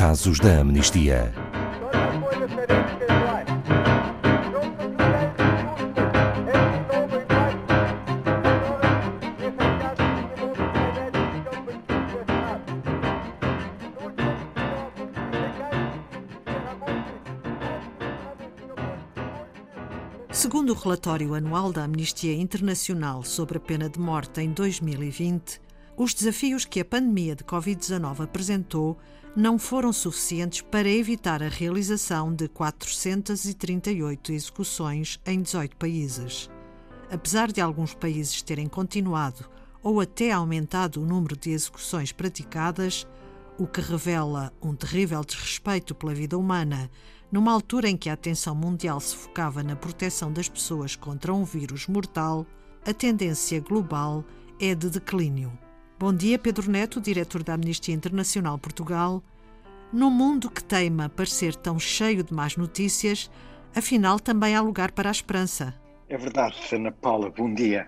casos da amnistia. Segundo o relatório anual da Amnistia Internacional sobre a pena de morte em 2020, os desafios que a pandemia de Covid-19 apresentou não foram suficientes para evitar a realização de 438 execuções em 18 países. Apesar de alguns países terem continuado ou até aumentado o número de execuções praticadas, o que revela um terrível desrespeito pela vida humana, numa altura em que a atenção mundial se focava na proteção das pessoas contra um vírus mortal, a tendência global é de declínio. Bom dia, Pedro Neto, diretor da Amnistia Internacional Portugal. No mundo que teima parecer tão cheio de más notícias, afinal também há lugar para a esperança. É verdade, Ana Paula, bom dia.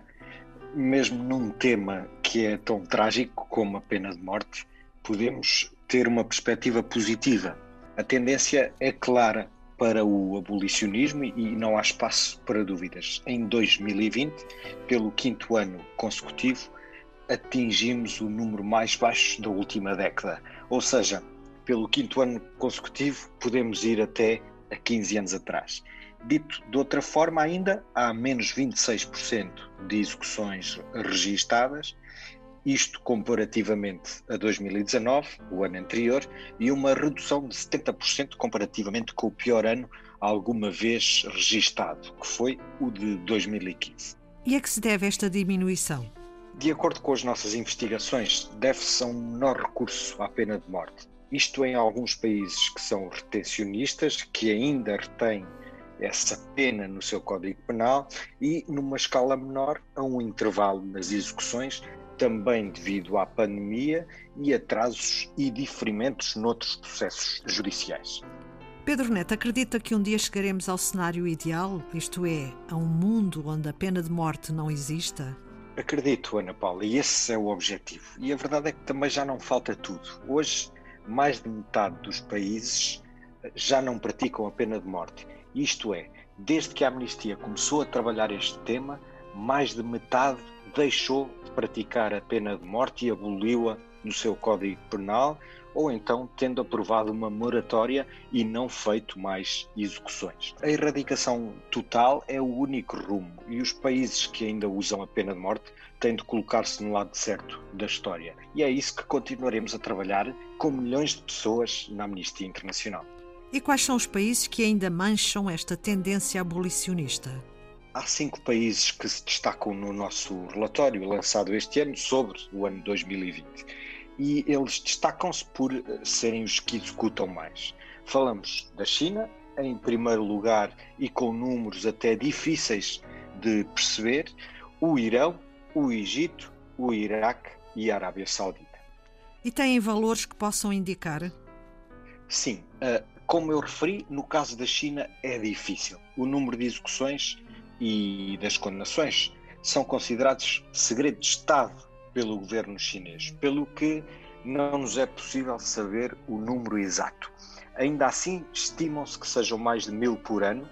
Mesmo num tema que é tão trágico como a pena de morte, podemos ter uma perspectiva positiva. A tendência é clara para o abolicionismo e não há espaço para dúvidas. Em 2020, pelo quinto ano consecutivo, atingimos o número mais baixo da última década. Ou seja, pelo quinto ano consecutivo, podemos ir até a 15 anos atrás. Dito de outra forma, ainda há menos 26% de execuções registadas, isto comparativamente a 2019, o ano anterior, e uma redução de 70% comparativamente com o pior ano alguma vez registado, que foi o de 2015. E a que se deve esta diminuição? De acordo com as nossas investigações, deve-se a um menor recurso à pena de morte. Isto em alguns países que são retencionistas, que ainda retêm essa pena no seu Código Penal, e numa escala menor, a um intervalo nas execuções, também devido à pandemia e atrasos e diferimentos noutros processos judiciais. Pedro Neto acredita que um dia chegaremos ao cenário ideal, isto é, a um mundo onde a pena de morte não exista? Acredito, Ana Paula, e esse é o objetivo. E a verdade é que também já não falta tudo. Hoje, mais de metade dos países eh, já não praticam a pena de morte. Isto é, desde que a Amnistia começou a trabalhar este tema, mais de metade deixou de praticar a pena de morte e aboliu-a no seu Código Penal, ou então tendo aprovado uma moratória e não feito mais execuções. A erradicação total é o único rumo e os países que ainda usam a pena de morte têm de colocar-se no lado certo da história. E é isso que continuaremos a trabalhar com milhões de pessoas na Amnistia Internacional. E quais são os países que ainda mancham esta tendência abolicionista? Há cinco países que se destacam no nosso relatório lançado este ano sobre o ano 2020 e eles destacam-se por eh, serem os que executam mais. Falamos da China, em primeiro lugar e com números até difíceis de perceber, o Irão, o Egito, o Iraque e a Arábia Saudita. E têm valores que possam indicar? Sim, eh, como eu referi, no caso da China é difícil. O número de execuções e das condenações são considerados segredo de Estado pelo governo chinês, pelo que não nos é possível saber o número exato. Ainda assim, estimam-se que sejam mais de mil por ano,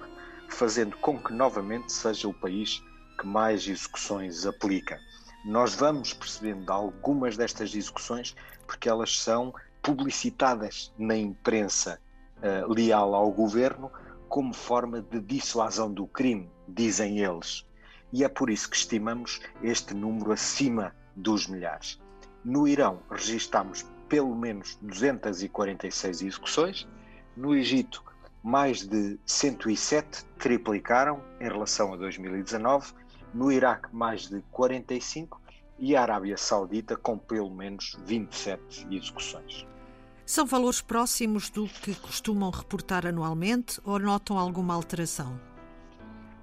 fazendo com que novamente seja o país que mais execuções aplica. Nós vamos percebendo algumas destas execuções porque elas são publicitadas na imprensa uh, leal ao governo como forma de dissuasão do crime, dizem eles. E é por isso que estimamos este número acima dos milhares. No Irão, registamos pelo menos 246 execuções. No Egito, mais de 107 triplicaram em relação a 2019. No Iraque, mais de 45 e a Arábia Saudita com pelo menos 27 execuções. São valores próximos do que costumam reportar anualmente ou notam alguma alteração?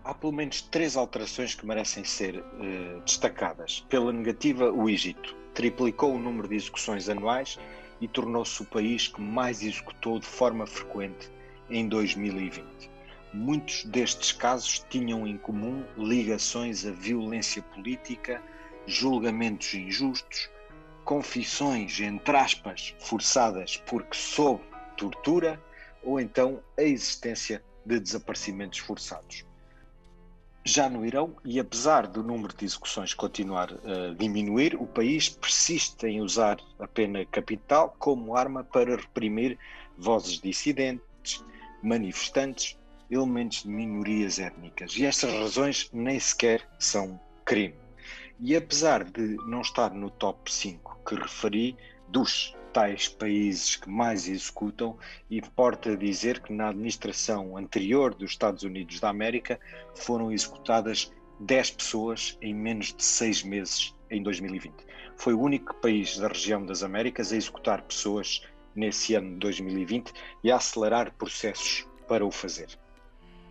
Há pelo menos três alterações que merecem ser uh, destacadas. Pela negativa, o Egito triplicou o número de execuções anuais e tornou-se o país que mais executou de forma frequente em 2020. Muitos destes casos tinham em comum ligações à violência política, julgamentos injustos, confissões, entre aspas, forçadas porque sob tortura ou então a existência de desaparecimentos forçados. Já no Irão, e apesar do número de execuções continuar a diminuir, o país persiste em usar a pena capital como arma para reprimir vozes dissidentes, manifestantes, elementos de minorias étnicas. E estas razões nem sequer são crime. E apesar de não estar no top 5 que referi, dos tais países que mais executam, e importa dizer que na administração anterior dos Estados Unidos da América foram executadas 10 pessoas em menos de 6 meses em 2020. Foi o único país da região das Américas a executar pessoas nesse ano de 2020 e a acelerar processos para o fazer.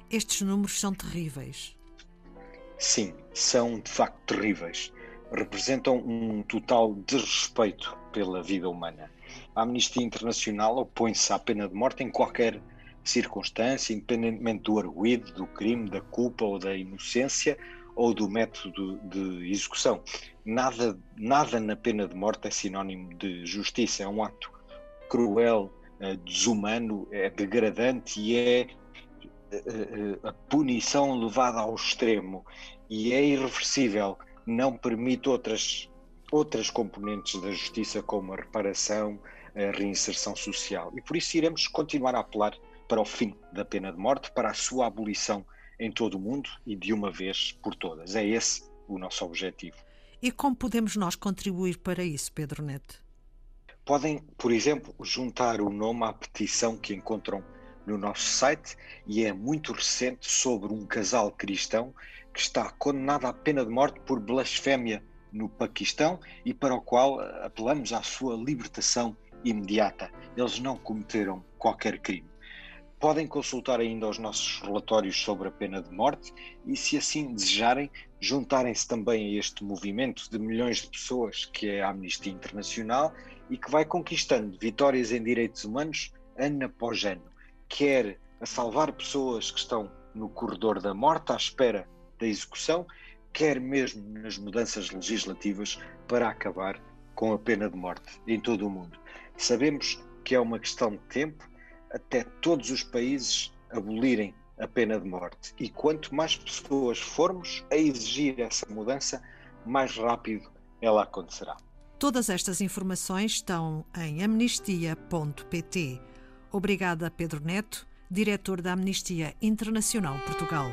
Estes números são terríveis. Sim, são de facto terríveis. Representam um total desrespeito pela vida humana. A Amnistia Internacional opõe-se à pena de morte em qualquer circunstância, independentemente do arguído, do crime, da culpa ou da inocência ou do método de execução. Nada, nada na pena de morte é sinónimo de justiça, é um ato cruel, eh, desumano, é degradante e é eh, eh, a punição levada ao extremo. E é irreversível, não permite outras outras componentes da justiça, como a reparação, a reinserção social. E por isso iremos continuar a apelar para o fim da pena de morte, para a sua abolição em todo o mundo e de uma vez por todas. É esse o nosso objetivo. E como podemos nós contribuir para isso, Pedro Neto? Podem, por exemplo, juntar o nome à petição que encontram no nosso site e é muito recente sobre um casal cristão que está condenado à pena de morte por blasfémia no Paquistão e para o qual eh, apelamos à sua libertação imediata. Eles não cometeram qualquer crime. Podem consultar ainda os nossos relatórios sobre a pena de morte e, se assim desejarem, juntarem-se também a este movimento de milhões de pessoas que é a Amnistia Internacional e que vai conquistando vitórias em direitos humanos ano após ano, quer a salvar pessoas que estão no corredor da morte à espera da execução, quer mesmo nas mudanças legislativas para acabar com a pena de morte em todo o mundo. Sabemos que é uma questão de tempo até todos os países abolirem a pena de morte. E quanto mais pessoas formos a exigir essa mudança, mais rápido ela acontecerá. Todas estas informações estão em amnistia.pt. Obrigada, Pedro Neto, diretor da Amnistia Internacional Portugal.